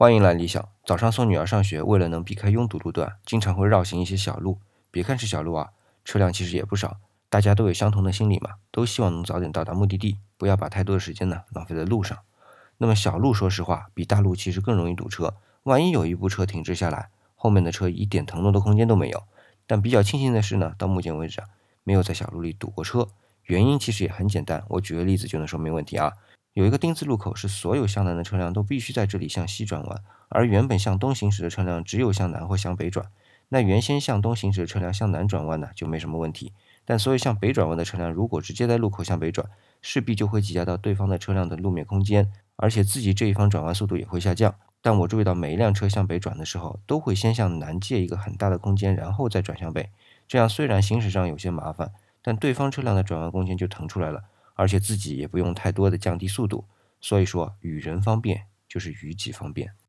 欢迎来理想。早上送女儿上学，为了能避开拥堵路段，经常会绕行一些小路。别看是小路啊，车辆其实也不少。大家都有相同的心理嘛，都希望能早点到达目的地，不要把太多的时间呢浪费在路上。那么小路，说实话，比大路其实更容易堵车。万一有一部车停滞下来，后面的车一点腾挪的空间都没有。但比较庆幸的是呢，到目前为止啊，没有在小路里堵过车。原因其实也很简单，我举个例子就能说明问题啊。有一个丁字路口，是所有向南的车辆都必须在这里向西转弯，而原本向东行驶的车辆只有向南或向北转。那原先向东行驶的车辆向南转弯呢，就没什么问题。但所有向北转弯的车辆，如果直接在路口向北转，势必就会挤压到对方的车辆的路面空间，而且自己这一方转弯速度也会下降。但我注意到每一辆车向北转的时候，都会先向南借一个很大的空间，然后再转向北。这样虽然行驶上有些麻烦，但对方车辆的转弯空间就腾出来了。而且自己也不用太多的降低速度，所以说与人方便就是与己方便。